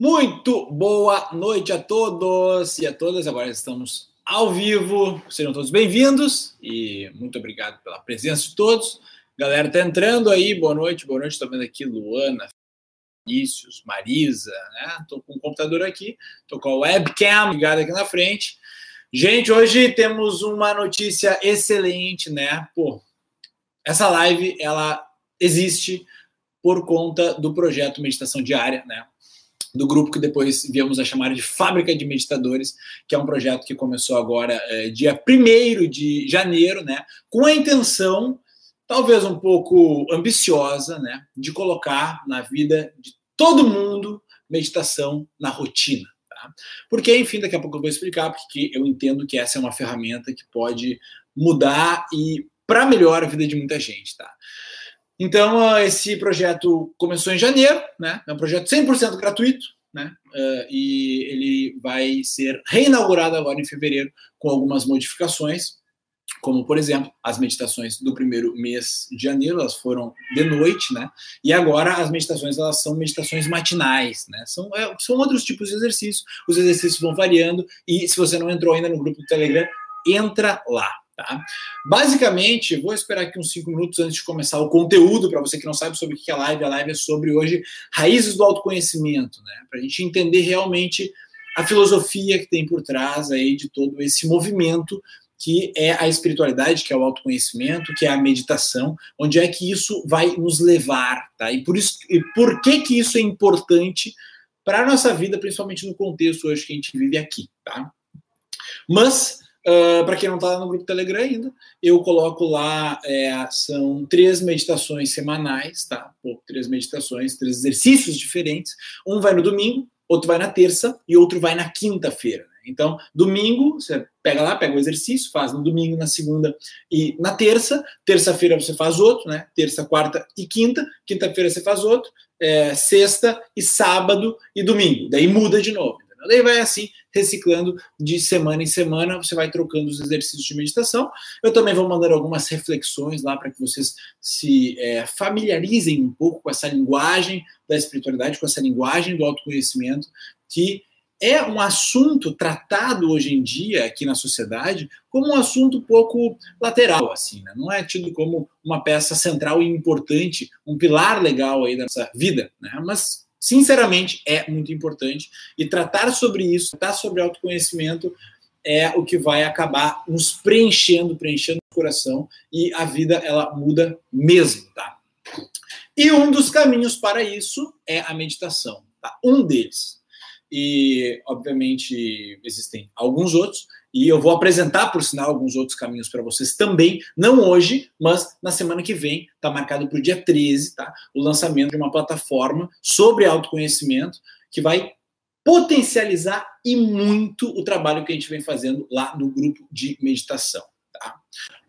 Muito boa noite a todos e a todas. Agora estamos ao vivo. Sejam todos bem-vindos e muito obrigado pela presença de todos. Galera, tá entrando aí. Boa noite, boa noite. Estou vendo aqui Luana, Vinícius, Marisa, né? Tô com o computador aqui, tô com a webcam ligada aqui na frente. Gente, hoje temos uma notícia excelente, né? Pô, essa live ela existe por conta do projeto Meditação Diária, né? Do grupo que depois viemos a chamar de Fábrica de Meditadores, que é um projeto que começou agora é, dia 1 de janeiro, né, com a intenção, talvez um pouco ambiciosa, né, de colocar na vida de todo mundo meditação na rotina. Tá? Porque, enfim, daqui a pouco eu vou explicar, porque eu entendo que essa é uma ferramenta que pode mudar e para melhor a vida de muita gente. Tá? Então, esse projeto começou em janeiro, né? É um projeto 100% gratuito, né? Uh, e ele vai ser reinaugurado agora em fevereiro com algumas modificações, como, por exemplo, as meditações do primeiro mês de janeiro, elas foram de noite, né? E agora as meditações, elas são meditações matinais, né? São, é, são outros tipos de exercícios, os exercícios vão variando, e se você não entrou ainda no grupo do Telegram, entra lá, Tá? Basicamente, vou esperar aqui uns cinco minutos antes de começar o conteúdo, para você que não sabe sobre o que é live. A live é sobre hoje raízes do autoconhecimento, né? para a gente entender realmente a filosofia que tem por trás aí de todo esse movimento que é a espiritualidade, que é o autoconhecimento, que é a meditação, onde é que isso vai nos levar, tá? E por isso, e por que que isso é importante para a nossa vida, principalmente no contexto hoje que a gente vive aqui, tá? Mas Uh, ah, para quem não está no grupo Telegram ainda, eu coloco lá, é, são três meditações semanais, tá? Três meditações, três exercícios diferentes. Um vai no domingo, outro vai na terça e outro vai na quinta-feira. Né? Então, domingo, você pega lá, pega o exercício, faz no domingo, na segunda e na terça. Terça-feira você faz outro, né? Terça, quarta e quinta. Quinta-feira você faz outro. É, sexta e sábado e domingo. Daí muda de novo. Daí vai assim, reciclando de semana em semana, você vai trocando os exercícios de meditação. Eu também vou mandar algumas reflexões lá para que vocês se é, familiarizem um pouco com essa linguagem da espiritualidade, com essa linguagem do autoconhecimento, que é um assunto tratado hoje em dia aqui na sociedade como um assunto pouco lateral, assim, né? não é tido como uma peça central e importante, um pilar legal aí da nossa vida, né? Mas sinceramente, é muito importante. E tratar sobre isso, tratar sobre autoconhecimento, é o que vai acabar nos preenchendo, preenchendo o coração e a vida ela muda mesmo, tá? E um dos caminhos para isso é a meditação, tá? Um deles. E, obviamente, existem alguns outros, e eu vou apresentar, por sinal, alguns outros caminhos para vocês também, não hoje, mas na semana que vem, está marcado para o dia 13, tá? O lançamento de uma plataforma sobre autoconhecimento que vai potencializar e muito o trabalho que a gente vem fazendo lá no grupo de meditação, tá?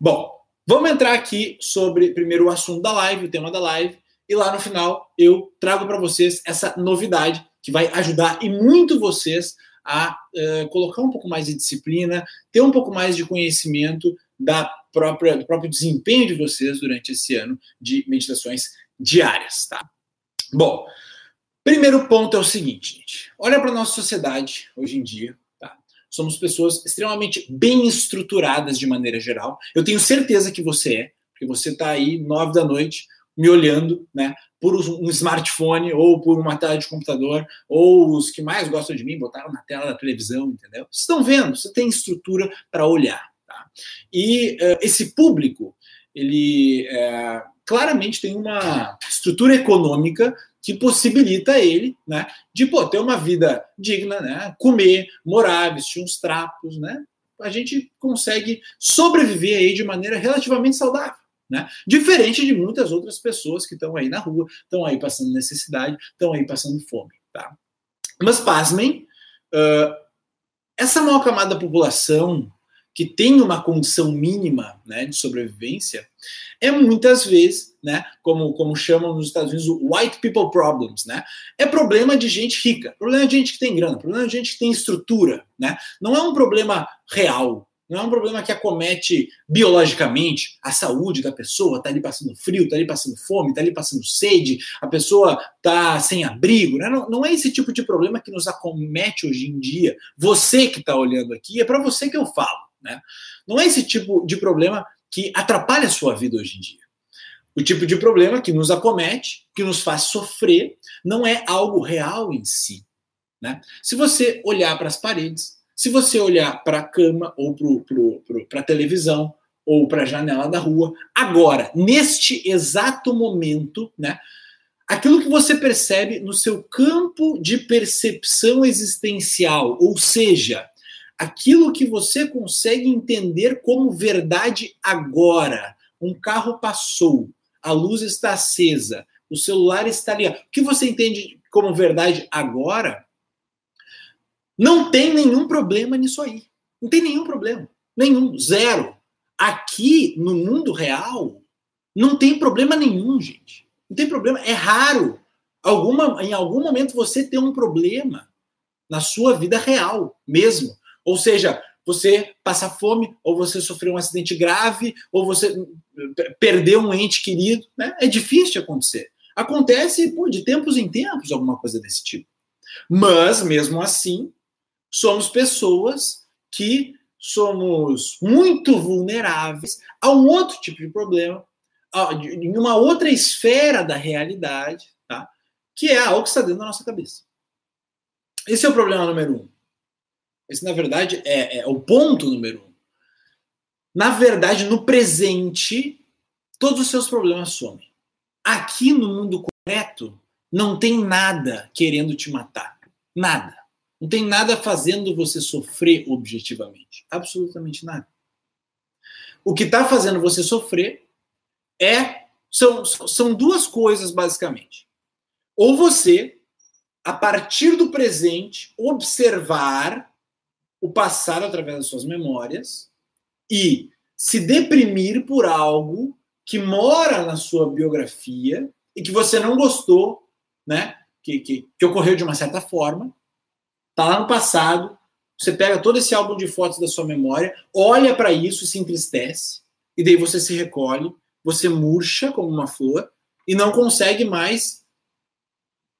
Bom, vamos entrar aqui sobre primeiro o assunto da live, o tema da live, e lá no final eu trago para vocês essa novidade que vai ajudar e muito vocês a uh, colocar um pouco mais de disciplina, ter um pouco mais de conhecimento da própria, do próprio desempenho de vocês durante esse ano de meditações diárias, tá? Bom, primeiro ponto é o seguinte, gente. Olha para a nossa sociedade hoje em dia, tá? Somos pessoas extremamente bem estruturadas de maneira geral. Eu tenho certeza que você é, porque você está aí nove da noite me olhando, né? Por um smartphone ou por uma tela de computador, ou os que mais gostam de mim botaram na tela da televisão, entendeu? Vocês estão vendo, você tem estrutura para olhar. Tá? E uh, esse público, ele uh, claramente tem uma estrutura econômica que possibilita ele, né, de pô, ter uma vida digna, né, comer, morar, vestir uns trapos, né, a gente consegue sobreviver aí de maneira relativamente saudável. Né? Diferente de muitas outras pessoas que estão aí na rua, estão aí passando necessidade, estão aí passando fome. Tá? Mas pasmem, uh, essa maior camada da população que tem uma condição mínima né, de sobrevivência é muitas vezes, né, como, como chamam nos Estados Unidos, o white people problems, né? É problema de gente rica, problema de gente que tem grana, problema de gente que tem estrutura, né? Não é um problema real, Não é um problema que acomete biologicamente a saúde da pessoa, está ali passando frio, está ali passando fome, está ali passando sede, a pessoa está sem abrigo. Né? Não, não é esse tipo de problema que nos acomete hoje em dia. Você que está olhando aqui, é para você que eu falo. Né? Não é esse tipo de problema que atrapalha a sua vida hoje em dia. O tipo de problema que nos acomete, que nos faz sofrer, não é algo real em si. Né? Se você olhar para as paredes, se você olhar para a cama ou para a televisão ou para a janela da rua, agora, neste exato momento, né, aquilo que você percebe no seu campo de percepção existencial, ou seja, aquilo que você consegue entender como verdade agora. Um carro passou, a luz está acesa, o celular está ligado. O que você entende como verdade agora não tem nenhum problema nisso aí. Não tem nenhum problema. Nenhum. Zero. Aqui, no mundo real, não tem problema nenhum, gente. Não tem problema. É raro. Alguma, em algum momento você ter um problema na sua vida real mesmo. Ou seja, você passar fome, ou você sofrer um acidente grave, ou você perder um ente querido. Né? É difícil de acontecer. Acontece pô, de tempos em tempos alguma coisa desse tipo. Mas, mesmo assim, somos pessoas que somos muito vulneráveis a um outro tipo de problema, em uma outra esfera da realidade, tá? que é algo que está dentro da nossa cabeça. Esse é o problema número um. Esse, na verdade, é, é o ponto número um. Na verdade, no presente, todos os seus problemas somem. Aqui no mundo concreto, não tem nada querendo te matar. Nada. Não tem nada fazendo você sofrer objetivamente. Absolutamente nada. O que está fazendo você sofrer é são, são duas coisas, basicamente. Ou você, a partir do presente, observar o passado através das suas memórias e se deprimir por algo que mora na sua biografia e que você não gostou, né? Que, que, que ocorreu de uma certa forma, Tá lá no passado, você pega todo esse álbum de fotos da sua memória, olha para isso e se entristece, e daí você se recolhe, você murcha como uma flor e não consegue mais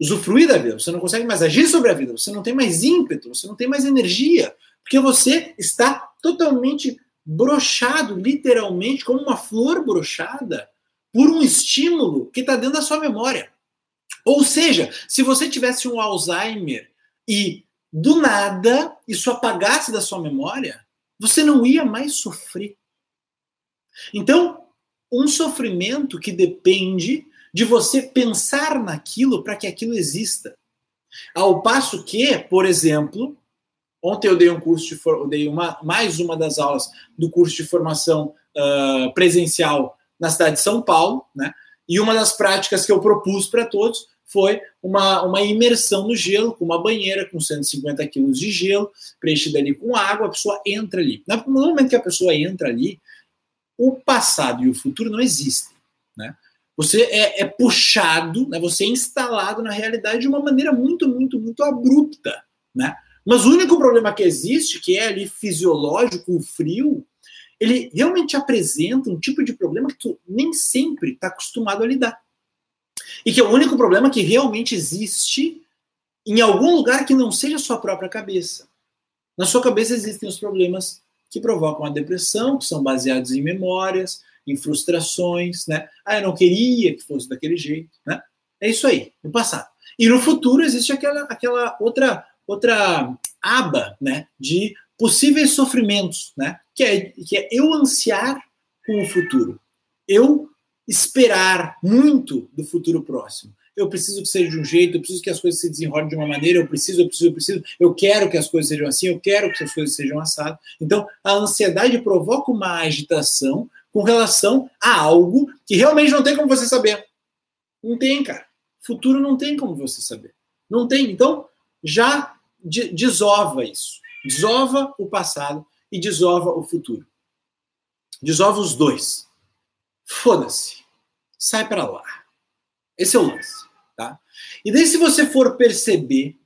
usufruir da vida, você não consegue mais agir sobre a vida, você não tem mais ímpeto, você não tem mais energia, porque você está totalmente brochado, literalmente, como uma flor brochada, por um estímulo que está dentro da sua memória. Ou seja, se você tivesse um Alzheimer e do nada isso apagasse da sua memória, você não ia mais sofrer. Então, um sofrimento que depende de você pensar naquilo para que aquilo exista. Ao passo que, por exemplo, ontem eu dei um curso de eu dei uma, mais uma das aulas do curso de formação uh, presencial na cidade de São Paulo, né? E uma das práticas que eu propus para todos foi uma, uma imersão no gelo, com uma banheira com 150 quilos de gelo, preenchida ali com água, a pessoa entra ali. No momento que a pessoa entra ali, o passado e o futuro não existem. Né? Você é, é puxado, né? você é instalado na realidade de uma maneira muito, muito, muito abrupta. Né? Mas o único problema que existe, que é ali fisiológico, o frio, ele realmente apresenta um tipo de problema que tu nem sempre está acostumado a lidar. E que é o único problema que realmente existe em algum lugar que não seja a sua própria cabeça. Na sua cabeça existem os problemas que provocam a depressão, que são baseados em memórias, em frustrações, né? Ah, eu não queria que fosse daquele jeito, né? É isso aí, no passado. E no futuro existe aquela, aquela outra outra aba, né, de possíveis sofrimentos, né? Que é que é eu ansiar com o futuro. Eu esperar muito do futuro próximo. Eu preciso que seja de um jeito, eu preciso que as coisas se desenrolem de uma maneira, eu preciso, eu preciso, eu preciso, eu quero que as coisas sejam assim, eu quero que as coisas sejam assadas. Então, a ansiedade provoca uma agitação com relação a algo que realmente não tem como você saber. Não tem, cara. Futuro não tem como você saber. Não tem. Então, já desova isso. Desova o passado e desova o futuro. Desova os dois. Foda-se. Sai para lá. Esse é o lance, tá? E daí se você for perceber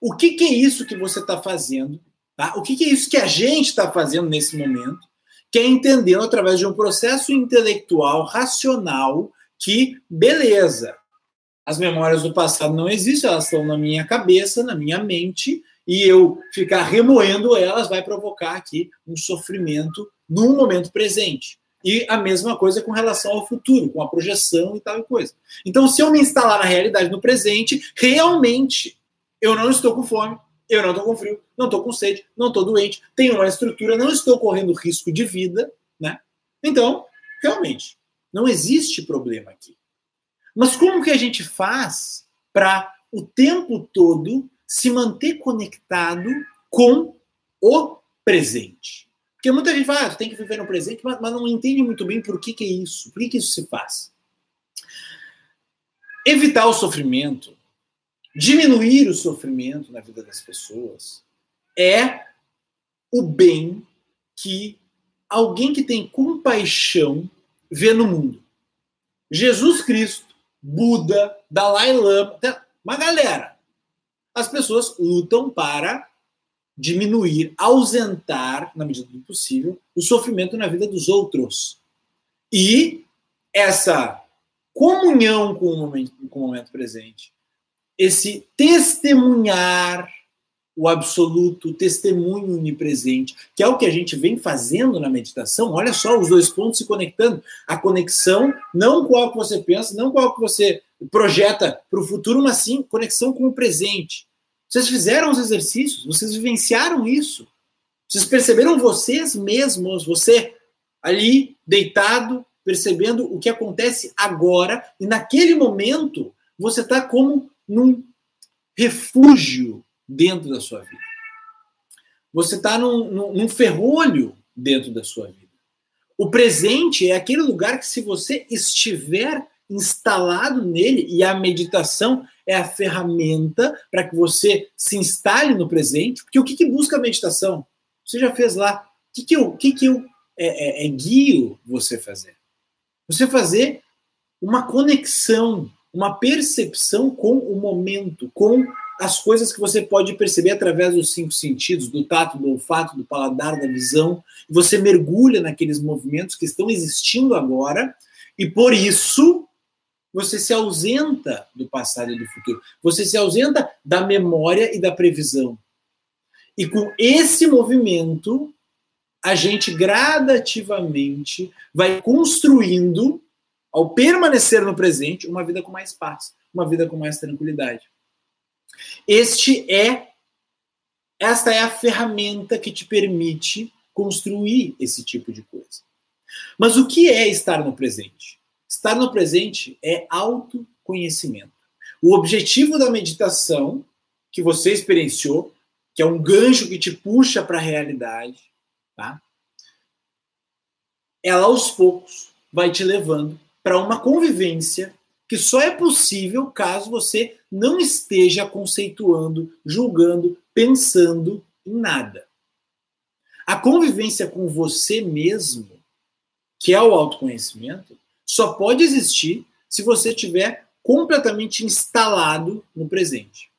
o que, que é isso que você está fazendo Tá? O que, que é isso que a gente está fazendo nesse momento? Que é entendendo através de um processo intelectual, racional, que, beleza, as memórias do passado não existem, elas estão na minha cabeça, na minha mente, e eu ficar remoendo elas vai provocar aqui um sofrimento no momento presente. E a mesma coisa com relação ao futuro, com a projeção e tal coisa. Então, se eu me instalar na realidade no presente, realmente eu não estou com fome, eu não estou com frio, não estou com sede, não estou doente, tenho uma estrutura, não estou correndo risco de vida, né? Então, realmente, não existe problema aqui. Mas como que a gente faz para o tempo todo se manter conectado com o presente? Porque muita gente fala, ah, tem que viver no presente, mas, mas, não entende muito bem por que, que é isso, por que, que isso se faz. Evitar o sofrimento, diminuir o sofrimento na vida das pessoas, é o bem que alguém que tem compaixão vê no mundo. Jesus Cristo, Buda, Dalai Lama, uma galera. As pessoas lutam para diminuir, ausentar, na medida do possível, o sofrimento na vida dos outros. E essa comunhão com o momento, com o momento presente, esse testemunhar o absoluto, o testemunho onipresente, que é o que a gente vem fazendo na meditação. Olha só os dois pontos se conectando. A conexão, não o que você pensa, não o que você projeta para o futuro, mas sim conexão com o presente. Vocês fizeram os exercícios, vocês vivenciaram isso. Vocês perceberam vocês mesmos, você ali deitado, percebendo o que acontece agora, e naquele momento você está como num refúgio dentro da sua vida. Você está num, num, num ferrolho dentro da sua vida. O presente é aquele lugar que, se você estiver instalado nele, e a meditação é a ferramenta para que você se instale no presente. Porque o que, que busca a meditação? Você já fez lá. O que, que eu, que que eu é, é, é guio você fazer? Você fazer uma conexão, uma percepção com o momento, com as coisas que você pode perceber através dos cinco sentidos, do tato, do olfato, do paladar, da visão. Você mergulha naqueles movimentos que estão existindo agora e por isso você se ausenta do passado e do futuro. Você se ausenta da memória e da previsão. E com esse movimento, a gente gradativamente vai construindo, ao permanecer no presente, uma vida com mais paz, uma vida com mais tranquilidade. Este é esta é a ferramenta que te permite construir esse tipo de coisa. Mas o que é estar no presente? Estar no presente é autoconhecimento. O objetivo da meditação que você experienciou, que é um gancho que te puxa para a realidade, tá? Ela aos poucos vai te levando para uma convivência que só é possível caso você não esteja conceituando, julgando, pensando em nada. A convivência com você mesmo, que é o autoconhecimento, só pode existir se você estiver completamente instalado no presente.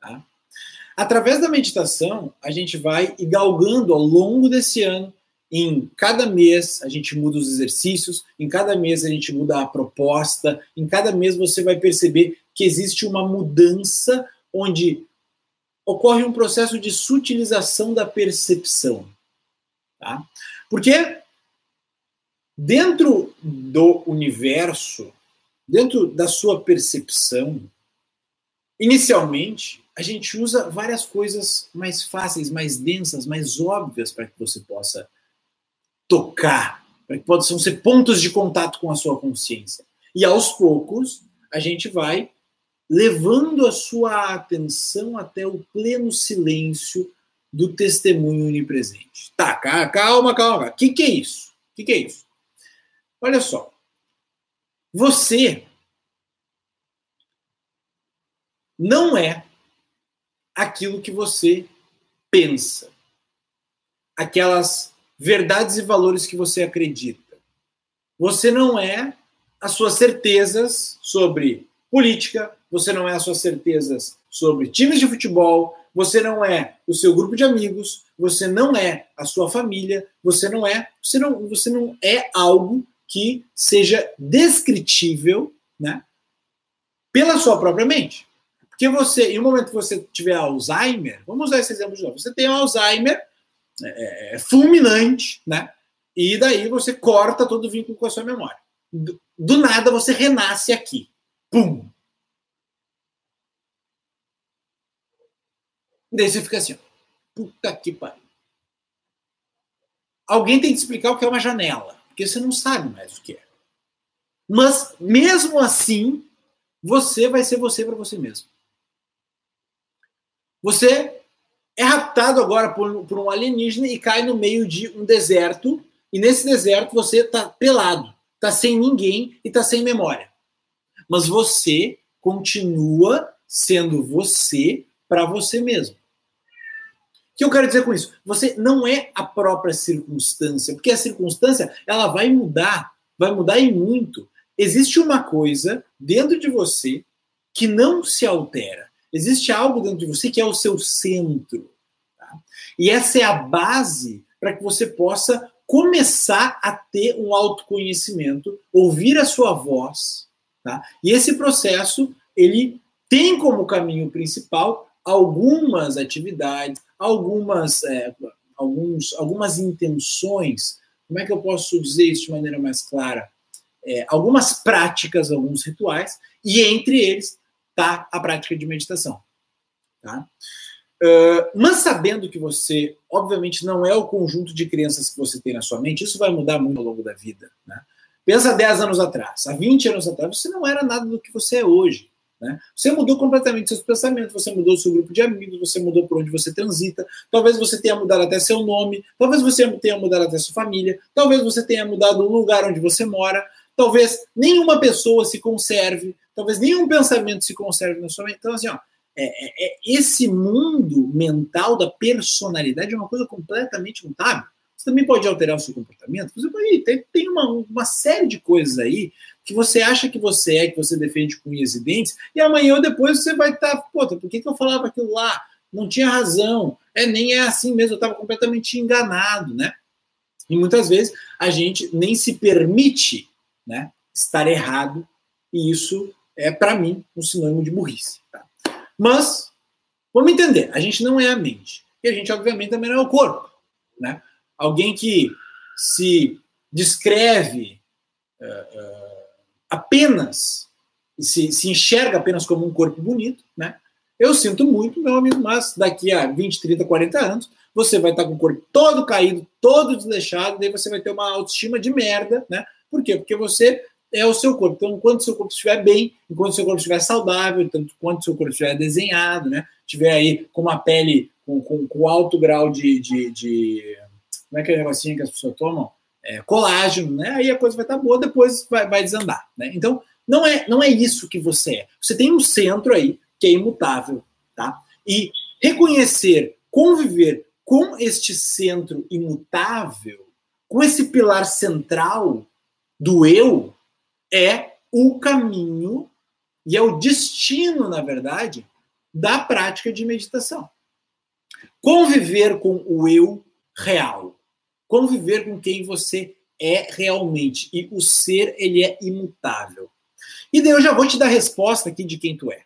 Tá? Através da meditação, a gente vai ir galgando ao longo desse ano. Em cada mês a gente muda os exercícios, em cada mês a gente muda a proposta, em cada mês você vai perceber que existe uma mudança onde ocorre um processo de sutilização da percepção. Tá? Porque dentro do universo, dentro da sua percepção, inicialmente, a gente usa várias coisas mais fáceis, mais densas, mais óbvias para que você possa tocar, para que possam ser pontos de contato com a sua consciência. E aos poucos, a gente vai levando a sua atenção até o pleno silêncio do testemunho onipresente. Tá, calma, calma. O que, que é isso? O que, que é isso? Olha só. Você não é aquilo que você pensa. Aquelas verdades e valores que você acredita. Você não é as suas certezas sobre política, você não é as suas certezas sobre times de futebol, você não é o seu grupo de amigos, você não é a sua família, você não é, você não, você não é algo que seja descritível, né, pela sua própria mente. Porque você, em um momento que você tiver Alzheimer, vamos usar esse exemplo de novo, você tem Alzheimer é, é, é, fulminante, né? E daí você corta todo o vínculo com a sua memória. Do, do nada você renasce aqui. Pum! Daí você fica assim, puta que pariu. Alguém tem que explicar o que é uma janela, porque você não sabe mais o que é. Mas, mesmo assim, você vai ser você para você mesmo. Você é raptado agora por, por, um alienígena e cai no meio de um deserto, e nesse deserto você está pelado, está sem ninguém e está sem memória. Mas você continua sendo você para você mesmo. O que eu quero dizer com isso? Você não é a própria circunstância, porque a circunstância ela vai mudar, vai mudar e muito. Existe uma coisa dentro de você que não se altera. Existe algo dentro de você que é o seu centro. Tá? E essa é a base para que você possa começar a ter um autoconhecimento, ouvir a sua voz. Tá? E esse processo, ele tem como caminho principal algumas atividades, algumas, é, alguns, algumas intenções. Como é que eu posso dizer isso de maneira mais clara? É, algumas práticas, alguns rituais, e entre eles está a prática de meditação. Tá? Uh, mas sabendo que você, obviamente, não é o conjunto de crenças que você tem na sua mente, isso vai mudar muito ao longo da vida. Né? Pensa 10 anos atrás, há 20 anos atrás, você não era nada do que você é hoje. Né? Você mudou completamente seus pensamentos, você mudou seu grupo de amigos, você mudou por onde você transita, talvez você tenha mudado até seu nome, talvez você tenha mudado até sua família, talvez você tenha mudado o lugar onde você mora, talvez nenhuma pessoa se conserve, talvez nenhum pensamento se conserve na sua mente. Então, assim, ó, é, é, é, esse mundo mental da personalidade é uma coisa completamente mutável. Você também pode alterar o seu comportamento. Você pode, tem, tem uma, uma série de coisas aí que você acha que você é, que você defende com unhas e dentes, e amanhã ou depois você vai estar, tá, pô, por que, que eu falava aquilo lá? Não tinha razão. É, nem é assim mesmo, eu estava completamente enganado, né? E muitas vezes a gente nem se permite né, estar errado, e isso é, para mim, um sinônimo de burrice. Tá? Mas, vamos entender, a gente não é a mente, e a gente, obviamente, também não é o corpo. Né? Alguém que se descreve. Uh, uh, apenas, se, se enxerga apenas como um corpo bonito, né? Eu sinto muito, meu amigo, mas daqui a 20, 30, 40 anos, você vai estar com o corpo todo caído, todo desleixado, daí você vai ter uma autoestima de merda, né? Por quê? Porque você é o seu corpo. Então, enquanto seu corpo estiver bem, enquanto seu corpo estiver saudável, enquanto seu corpo estiver desenhado, né? Tiver aí com uma pele com, com, com alto grau de, de, de, Como é que é negocinho que as pessoas tomam? é, colágeno, né? Aí a coisa vai estar boa, depois vai, vai desandar, né? Então, não é, não é isso que você é. Você tem um centro aí que é imutável, tá? E reconhecer, conviver com este centro imutável, com esse pilar central do eu, é o caminho e é o destino, na verdade, da prática de meditação. Conviver com o eu real, conviver com quem você é realmente. E o ser, ele é imutável. E daí eu já vou te dar a resposta aqui de quem tu é.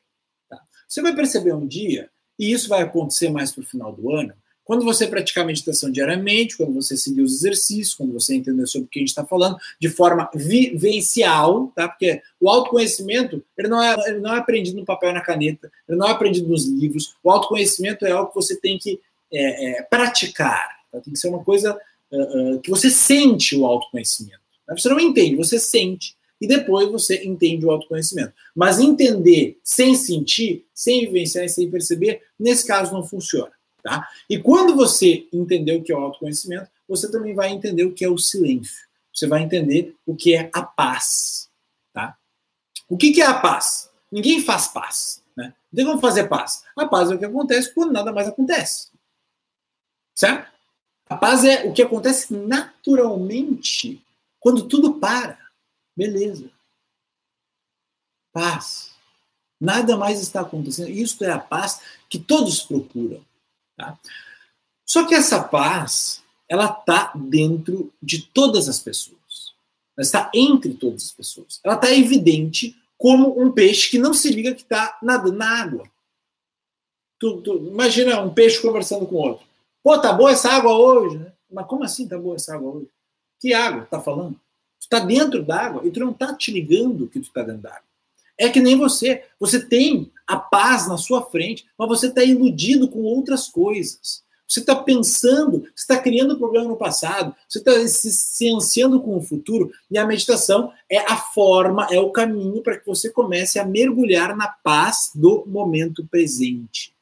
Tá? Você vai perceber um dia, e isso vai acontecer mais para o final do ano, quando você praticar meditação diariamente, quando você seguir os exercícios, quando você entender sobre o que a gente está falando, de forma vivencial, tá? Porque o autoconhecimento, ele não, é, ele não é aprendido no papel e na caneta, ele não é aprendido nos livros. O autoconhecimento é algo que você tem que é, é, praticar, tá? Tem que ser uma coisa uh, que você sente o autoconhecimento. Né? Você não entende, você sente. E depois você entende o autoconhecimento. Mas entender sem sentir, sem vivenciar e sem perceber, nesse caso não funciona. Tá? E quando você entender o que é o autoconhecimento, você também vai entender o que é o silêncio. Você vai entender o que é a paz. Tá? O que, que é a paz? Ninguém faz paz. Né? Não tem como fazer paz. A paz é o que acontece quando nada mais acontece. Certo? A paz é o que acontece naturalmente quando tudo para. Beleza. Paz. Nada mais está acontecendo. Isso é a paz que todos procuram. Tá? Só que essa paz, ela está dentro de todas as pessoas. Ela está entre todas as pessoas. Ela está evidente como um peixe que não se liga que está nadando na água. Tu, tu, imagina um peixe conversando com outro. Pô, tá boa essa água hoje, né? Mas como assim tá boa essa água hoje? Que água tá falando? Tu tá dentro d'água e tu não tá te ligando que tu tá dentro d'água. É que nem você. Você tem a paz na sua frente, mas você está iludido com outras coisas. Você está pensando, você está criando problema no passado, você está se, ansiando com o futuro, e a meditação é a forma, é o caminho para que você comece a mergulhar na paz do momento presente.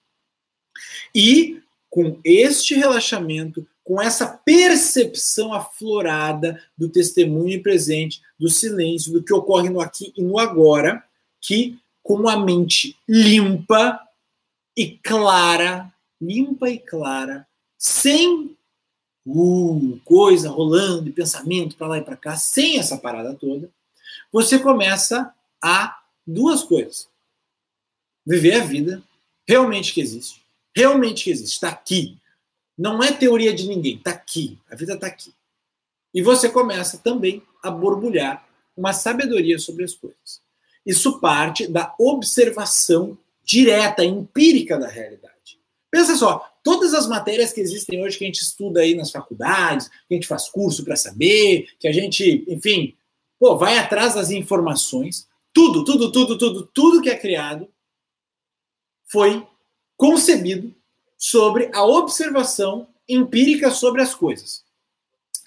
E com este relaxamento, com essa percepção aflorada do testemunho presente, do silêncio, do que ocorre no aqui e no agora, que com a mente limpa e clara, limpa e clara, sem uh, coisa rolando, pensamento para lá e para cá, sem essa parada toda, você começa a duas coisas. Viver a vida realmente que existe. Realmente existe. Está aqui. Não é teoria de ninguém. Está aqui. A vida está aqui. E você começa também a borbulhar uma sabedoria sobre as coisas. Isso parte da observação direta, empírica da realidade. Pensa só, todas as matérias que existem hoje que a gente estuda aí nas faculdades, que a gente faz curso para saber, que a gente, enfim, pô, vai atrás das informações, tudo, tudo, tudo, tudo, tudo que é criado foi concebido sobre a observação empírica sobre as coisas.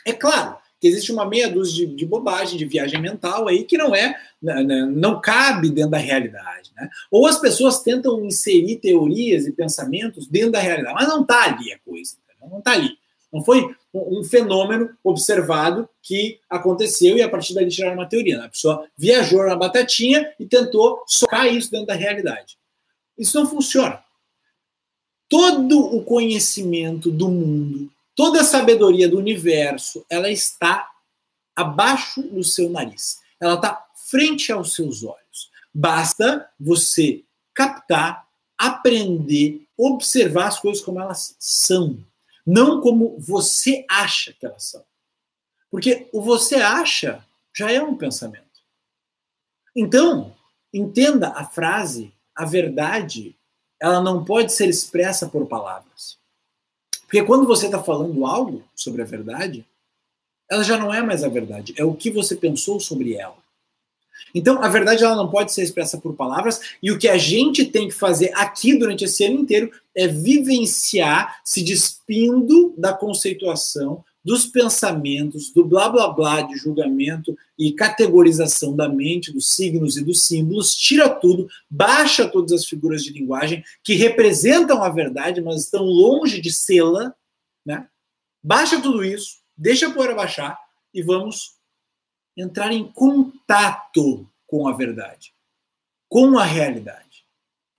É claro que existe uma meia dúzia de, de bobagem, de viagem mental aí que não é, né, né, não cabe dentro da realidade. Né? Ou as pessoas tentam inserir teorias e pensamentos dentro da realidade, mas não está ali a coisa, não está ali. Não foi um fenômeno observado que aconteceu e a partir daí tiraram uma teoria. Né? A pessoa viajou na batatinha e tentou socar isso dentro da realidade. Isso não funciona. Todo o conhecimento do mundo, toda a sabedoria do universo, ela está abaixo do seu nariz. Ela está frente aos seus olhos. Basta você captar, aprender, observar as coisas como elas são, não como você acha que elas são. Porque o você acha já é um pensamento. Então, entenda a frase, a verdade, ela não pode ser expressa por palavras. Porque quando você está falando algo sobre a verdade, ela já não é mais a verdade, é o que você pensou sobre ela. Então, a verdade ela não pode ser expressa por palavras, e o que a gente tem que fazer aqui durante esse ano inteiro é vivenciar, se despindo da conceituação, dos pensamentos, do blá blá blá de julgamento e categorização da mente, dos signos e dos símbolos, tira tudo, baixa todas as figuras de linguagem que representam a verdade, mas estão longe de sê-la, né? Baixa tudo isso, deixa a poeira baixar e vamos entrar em contato com a verdade, com a realidade.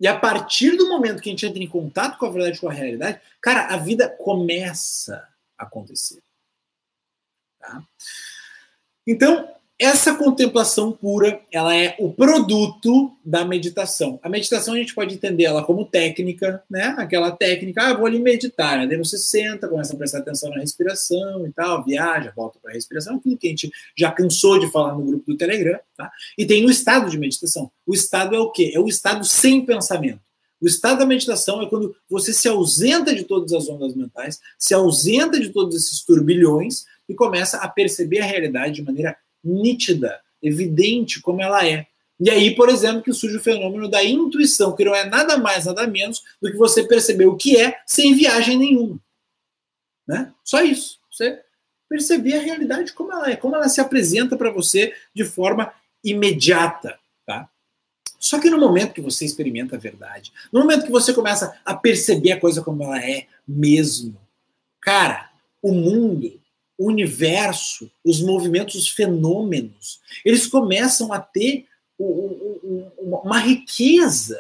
E a partir do momento que a gente entra em contato com a verdade, com a realidade, cara, a vida começa a acontecer. Tá? Então, essa contemplação pura, ela é o produto da meditação. A meditação a gente pode entender ela como técnica, né? Aquela técnica, ah, vou ali meditar, né? Daí você senta, começa a prestar atenção na respiração e tal, viaja, volta para a respiração, aquilo que a gente já cansou de falar no grupo do Telegram, tá? E tem o estado de meditação. O estado é o quê? É o estado sem pensamento. O estado da meditação é quando você se ausenta de todas as ondas mentais, se ausenta de todos esses turbilhões e começa a perceber a realidade de maneira nítida, evidente como ela é. E aí, por exemplo, que surge o fenômeno da intuição, que não é nada mais, nada menos do que você perceber o que é sem viagem nenhuma. Né? Só isso. Você perceber a realidade como ela é, como ela se apresenta para você de forma imediata. Só que no momento que você experimenta a verdade, no momento que você começa a perceber a coisa como ela é mesmo, cara, o mundo o universo, os movimentos, os fenômenos, eles começam a ter uma riqueza,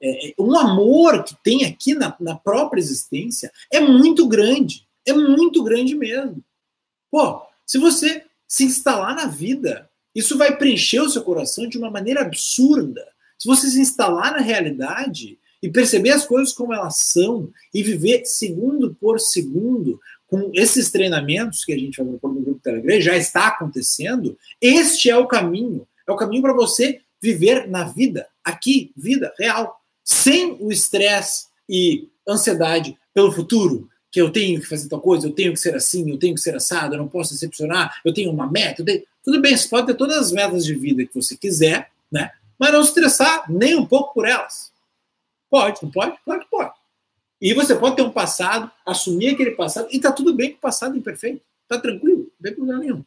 é, é, um amor que tem aqui na própria existência é muito grande, é muito grande mesmo. Pô, se você se instalar na vida, isso vai preencher o seu coração de uma maneira absurda. Se você se instalar na realidade e perceber as coisas como elas são e viver segundo por segundo, com esses treinamentos que a gente vai no grupo Telegram, já está acontecendo, este é o caminho. É o caminho para você viver na vida, aqui, vida real, sem o estresse e ansiedade pelo futuro, que eu tenho que fazer tal coisa, eu tenho que ser assim, eu tenho que ser assado, eu não posso decepcionar, eu tenho uma meta. Tenho... Tudo bem, você pode ter todas as metas de vida que você quiser, né? Mas não se estressar nem um pouco por elas. Pode, não pode? Claro que pode. E você pode ter um passado, assumir aquele passado, e tá tudo bem com o passado imperfeito. Tá tranquilo, não tem problema nenhum.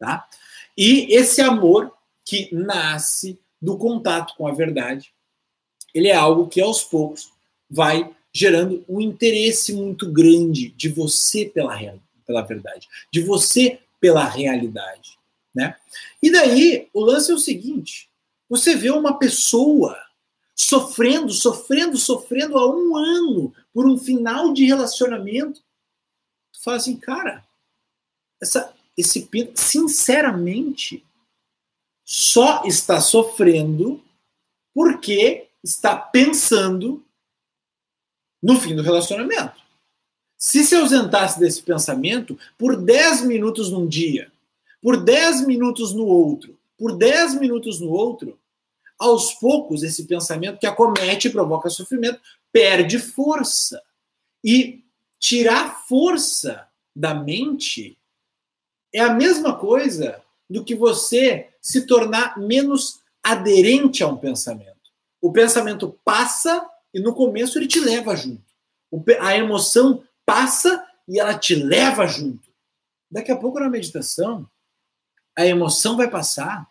Tá? E esse amor que nasce do contato com a verdade, ele é algo que aos poucos vai gerando um interesse muito grande de você pela, pela verdade, de você pela realidade. Né? E daí, o lance é o seguinte: você vê uma pessoa sofrendo, sofrendo, sofrendo há um ano por um final de relacionamento. Tu fala assim, cara, essa, esse sinceramente só está sofrendo porque está pensando no fim do relacionamento. Se se ausentasse desse pensamento por 10 minutos num dia, por 10 minutos no outro, por 10 minutos no outro, aos poucos esse pensamento que acomete e provoca sofrimento perde força. E tirar força da mente é a mesma coisa do que você se tornar menos aderente a um pensamento. O pensamento passa e no começo ele te leva junto. A emoção passa e ela te leva junto. Daqui a pouco na meditação, a emoção vai passar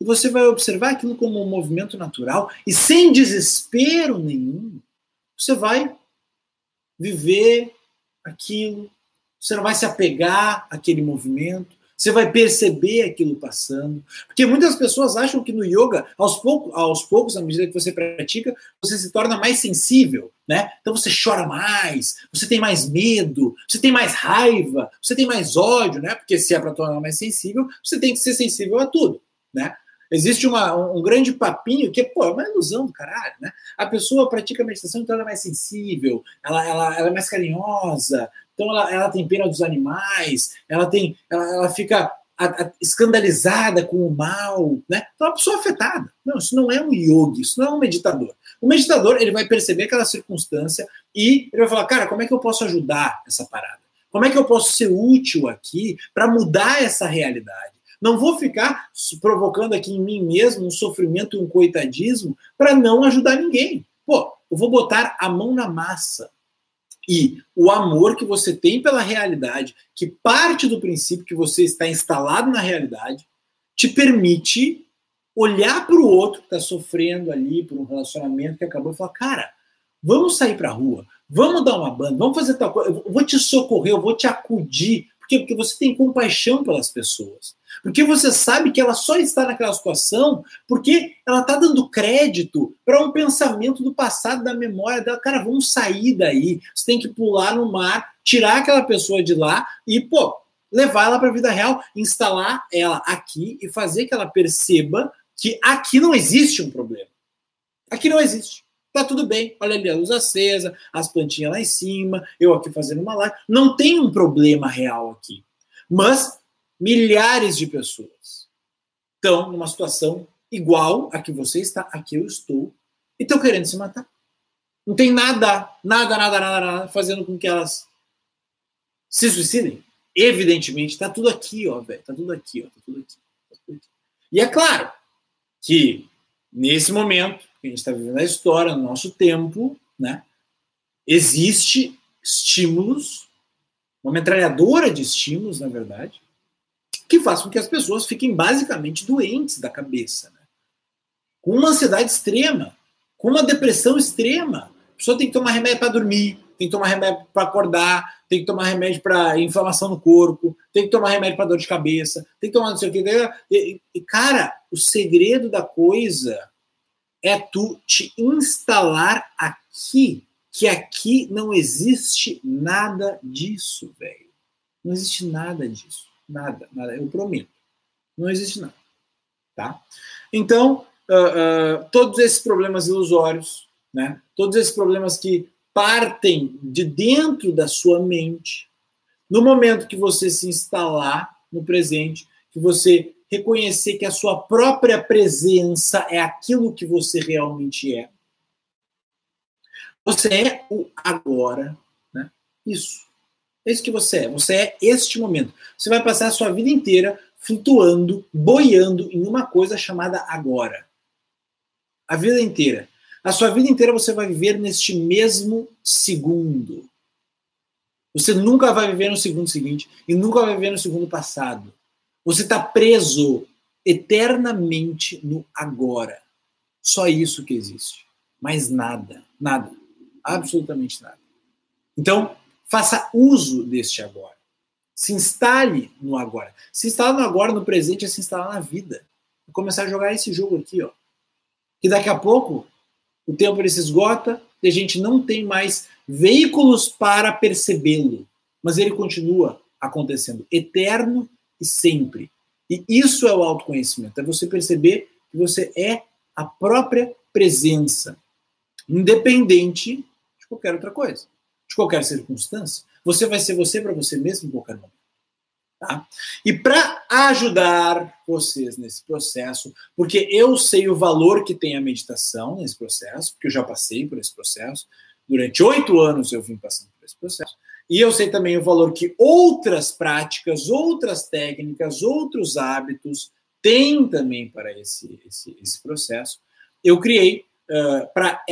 e você vai observar aquilo como um movimento natural e sem desespero nenhum, você vai viver aquilo, você não vai se apegar àquele movimento, você vai perceber aquilo passando. Porque muitas pessoas acham que no yoga, aos, pouco, aos poucos, à medida que você pratica, você se torna mais sensível, né? Então você chora mais, você tem mais medo, você tem mais raiva, você tem mais ódio, né? Porque se é para tornar mais sensível, você tem que ser sensível a tudo, né? Existe uma, um grande papinho que pô, é uma ilusão do caralho, né? A pessoa pratica meditação, então ela é mais sensível, ela, ela, ela é mais carinhosa, então ela, ela tem pena dos animais, ela tem, ela, ela fica a, a, escandalizada com o mal, né? Então é uma pessoa afetada. Não, isso não é um yogi, isso não é um meditador. O meditador ele vai perceber aquela circunstância e ele vai falar, cara, como é que eu posso ajudar essa parada? Como é que eu posso ser útil aqui para mudar essa realidade? Não vou ficar provocando aqui em mim mesmo um sofrimento e um coitadismo para não ajudar ninguém. Pô, eu vou botar a mão na massa. E o amor que você tem pela realidade, que parte do princípio que você está instalado na realidade, te permite olhar para o outro que está sofrendo ali por um relacionamento que acabou e falar: cara, vamos sair para a rua, vamos dar uma banda, vamos fazer tal coisa, eu vou te socorrer, eu vou te acudir, porque, porque você tem compaixão pelas pessoas. Porque você sabe que ela só está naquela situação porque ela está dando crédito para um pensamento do passado, da memória dela. Cara, vamos sair daí. Você tem que pular no mar, tirar aquela pessoa de lá e, pô, levar ela para a vida real, instalar ela aqui e fazer que ela perceba que aqui não existe um problema. Aqui não existe. Tá tudo bem. Olha ali a luz acesa, as plantinhas lá em cima, eu aqui fazendo uma live. Não tem um problema real aqui. Mas milhares de pessoas estão numa situação igual a que você está, a que eu estou, e estão querendo se matar. Não tem nada, nada, nada, nada, nada fazendo com que elas se suicidem. Evidentemente, está tudo aqui, ó, velho. Está tudo aqui, ó. Tá tudo aqui, tá tudo aqui. E é claro que nesse momento que a gente está vivendo a história, no nosso tempo, né, existe estímulos, uma metralhadora de estímulos, na verdade, que faz com que as pessoas fiquem basicamente doentes da cabeça, né? com uma ansiedade extrema, com uma depressão extrema. A pessoa tem que tomar remédio para dormir, tem que tomar remédio para acordar, tem que tomar remédio para inflamação no corpo, tem que tomar remédio para dor de cabeça, tem que tomar não sei o que. E, e, cara, o segredo da coisa é tu te instalar aqui, que aqui não existe nada disso, velho. Não existe nada disso. Nada, nada. Eu prometo. Não existe nada. Tá? Então, uh, uh, todos esses problemas ilusórios, né? todos esses problemas que partem de dentro da sua mente, no momento que você se instalar no presente, que você reconhecer que a sua própria presença é aquilo que você realmente é. Você é o agora, né? Isso. É isso que você é. Você é este momento. Você vai passar a sua vida inteira flutuando, boiando em uma coisa chamada agora. A vida inteira. A sua vida inteira você vai viver neste mesmo segundo. Você nunca vai viver no segundo seguinte e nunca vai viver no segundo passado. Você está preso eternamente no agora. Só isso que existe. Mais nada. Nada. Absolutamente nada. Então, faça uso deste agora. Se instale no agora. Se instalar no agora, no presente, é se instalar na vida. E começar a jogar esse jogo aqui, ó. Que daqui a pouco o tempo ele se esgota e a gente não tem mais veículos para percebê-lo. Mas ele continua acontecendo eterno e sempre. E isso é o autoconhecimento, é você perceber que você é a própria presença, independente de qualquer outra coisa, de qualquer circunstância. Você vai ser você para você mesmo em qualquer momento. Tá? E para ajudar vocês nesse processo, porque eu sei o valor que tem a meditação nesse processo, porque eu já passei por esse processo, durante oito anos eu vim passando por esse processo, e eu sei também o valor que outras práticas, outras técnicas, outros hábitos têm também para esse, esse, esse processo. Eu criei uh, para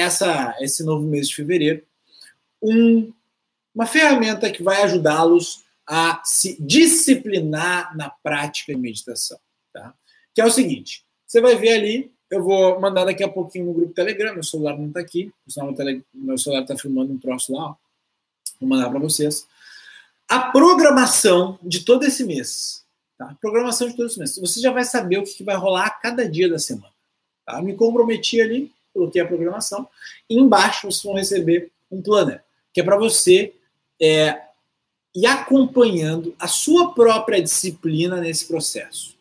esse novo mês de fevereiro um, uma ferramenta que vai ajudá-los a se disciplinar na prática de meditação. Tá? Que é o seguinte: você vai ver ali, eu vou mandar daqui a pouquinho no grupo Telegram, meu celular não está aqui, meu celular está filmando um troço lá, ó. vou mandar para vocês. A programação de todo esse mês. Tá? Programação de todo esse mês. Você já vai saber o que vai rolar a cada dia da semana. Tá? Me comprometi ali, coloquei a programação. E embaixo vocês vão receber um planner, que é para você é, e acompanhando a sua própria disciplina nesse processo.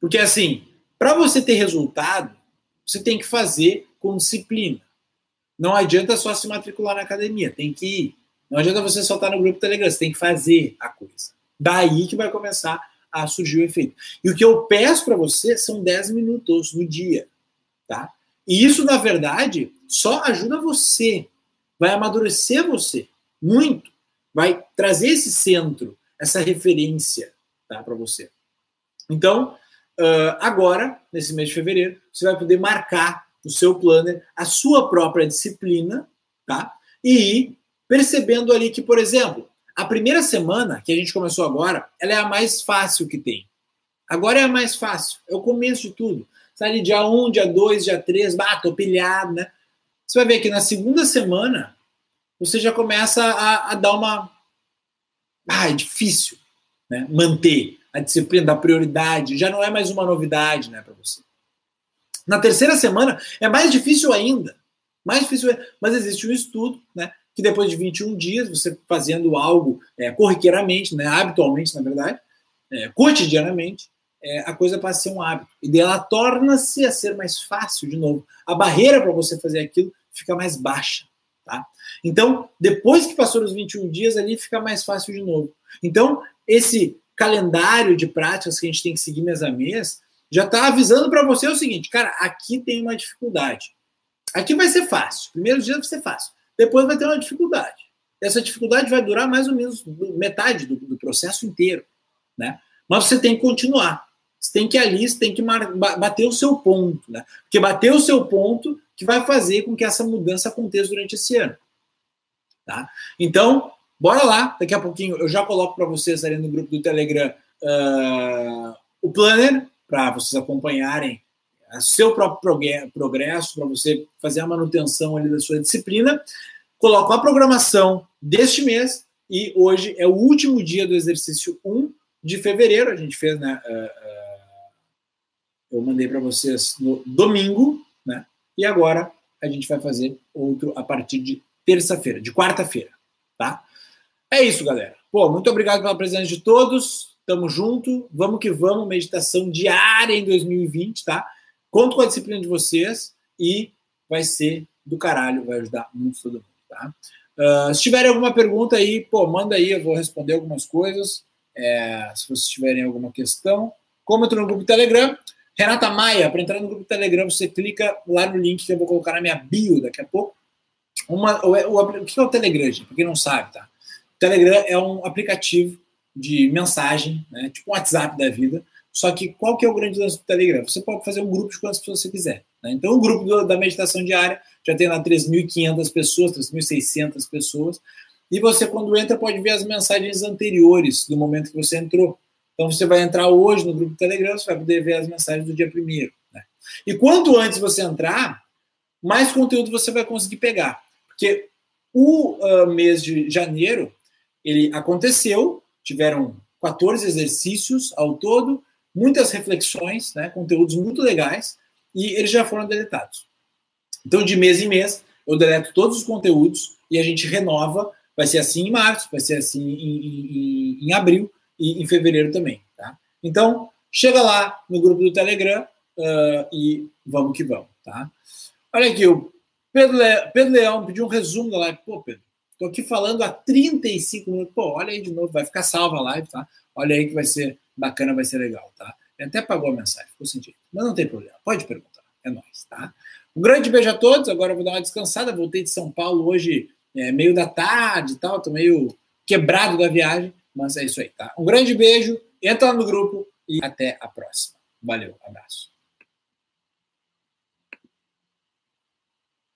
Porque, assim, para você ter resultado, você tem que fazer com disciplina. Não adianta só se matricular na academia, tem que ir. Não adianta você só estar no grupo Telegram, você tem que fazer a coisa. Daí que vai começar a surgir o efeito. E o que eu peço para você são 10 minutos no dia, tá? E isso, na verdade, só ajuda você, vai amadurecer você muito vai trazer esse centro, essa referência tá, para você. Então, uh, agora, nesse mês de fevereiro, você vai poder marcar no seu planner a sua própria disciplina, tá? E ir percebendo ali que, por exemplo, a primeira semana que a gente começou agora, ela é a mais fácil que tem. Agora é a mais fácil, é o começo de tudo. Sai dia 1, dia 2, dia 3, bah, pilhado, né? Você vai ver que na segunda semana você já começa a, a dar uma. Ah, é difícil né? manter a disciplina da prioridade, já não é mais uma novidade né, para você. Na terceira semana é mais difícil ainda. Mais difícil, mas existe um estudo, né? Que depois de 21 dias, você fazendo algo é, corriqueiramente, né, habitualmente, na verdade, é, cotidianamente, é, a coisa passa a ser um hábito. E daí ela torna-se a ser mais fácil de novo. A barreira para você fazer aquilo fica mais baixa. Tá? Então, depois que passou os 21 dias, ali fica mais fácil de novo. Então, esse calendário de práticas que a gente tem que seguir mês a mês já está avisando para você o seguinte, cara, aqui tem uma dificuldade. Aqui vai ser fácil. Primeiro dia vai ser fácil. Depois vai ter uma dificuldade. Essa dificuldade vai durar mais ou menos metade do, do processo inteiro, né? Mas você tem que continuar. Você tem que ir ali, você tem que bater o seu ponto, né? Porque bater o seu ponto que vai fazer com que essa mudança aconteça durante esse ano. Tá? Então, bora lá. Daqui a pouquinho eu já coloco para vocês ali no grupo do Telegram uh, o planner para vocês acompanharem o seu próprio progresso, para você fazer a manutenção ali da sua disciplina. Coloco a programação deste mês e hoje é o último dia do exercício 1 de fevereiro. A gente fez, né? Uh, uh, eu mandei para vocês no domingo? E agora a gente vai fazer outro a partir de terça-feira, de quarta-feira, tá? É isso, galera. Pô, muito obrigado pela presença de todos. Tamo junto. Vamos que vamos. Meditação diária em 2020, tá? Conto com a disciplina de vocês e vai ser do caralho, vai ajudar muito todo mundo, tá? Uh, se tiverem alguma pergunta aí, pô, manda aí, eu vou responder algumas coisas. É, se vocês tiverem alguma questão, como eu tô no grupo Telegram, Renata Maia, para entrar no grupo Telegram, você clica lá no link que eu vou colocar na minha bio daqui a pouco. Uma, o, o, o que é o Telegram, gente? Pra quem não sabe, tá? O Telegram é um aplicativo de mensagem, né? tipo um WhatsApp da vida. Só que qual que é o grande lance do Telegram? Você pode fazer um grupo de quantas pessoas você quiser. Né? Então, o grupo do, da meditação diária já tem lá 3.500 pessoas, 3.600 pessoas. E você, quando entra, pode ver as mensagens anteriores do momento que você entrou. Então, você vai entrar hoje no grupo Telegram, você vai poder ver as mensagens do dia primeiro. Né? E quanto antes você entrar, mais conteúdo você vai conseguir pegar. Porque o uh, mês de janeiro, ele aconteceu, tiveram 14 exercícios ao todo, muitas reflexões, né, conteúdos muito legais, e eles já foram deletados. Então, de mês em mês, eu deleto todos os conteúdos e a gente renova. Vai ser assim em março, vai ser assim em, em, em abril e em fevereiro também. Tá? Então, chega lá no grupo do Telegram uh, e vamos que vamos. Tá? Olha aqui, o Pedro, Le... Pedro Leão pediu um resumo da live. Pô, Pedro, tô aqui falando há 35 minutos. Pô, olha aí de novo, vai ficar salva a live, tá? Olha aí que vai ser bacana, vai ser legal, tá? Ele até apagou a mensagem, ficou sentido. Mas não tem problema, pode perguntar, é nóis, tá? Um grande beijo a todos, agora eu vou dar uma descansada, voltei de São Paulo hoje, é, meio da tarde e tal, tô meio quebrado da viagem, mas é isso aí, tá? Um grande beijo, entra no grupo e até a próxima. Valeu, abraço.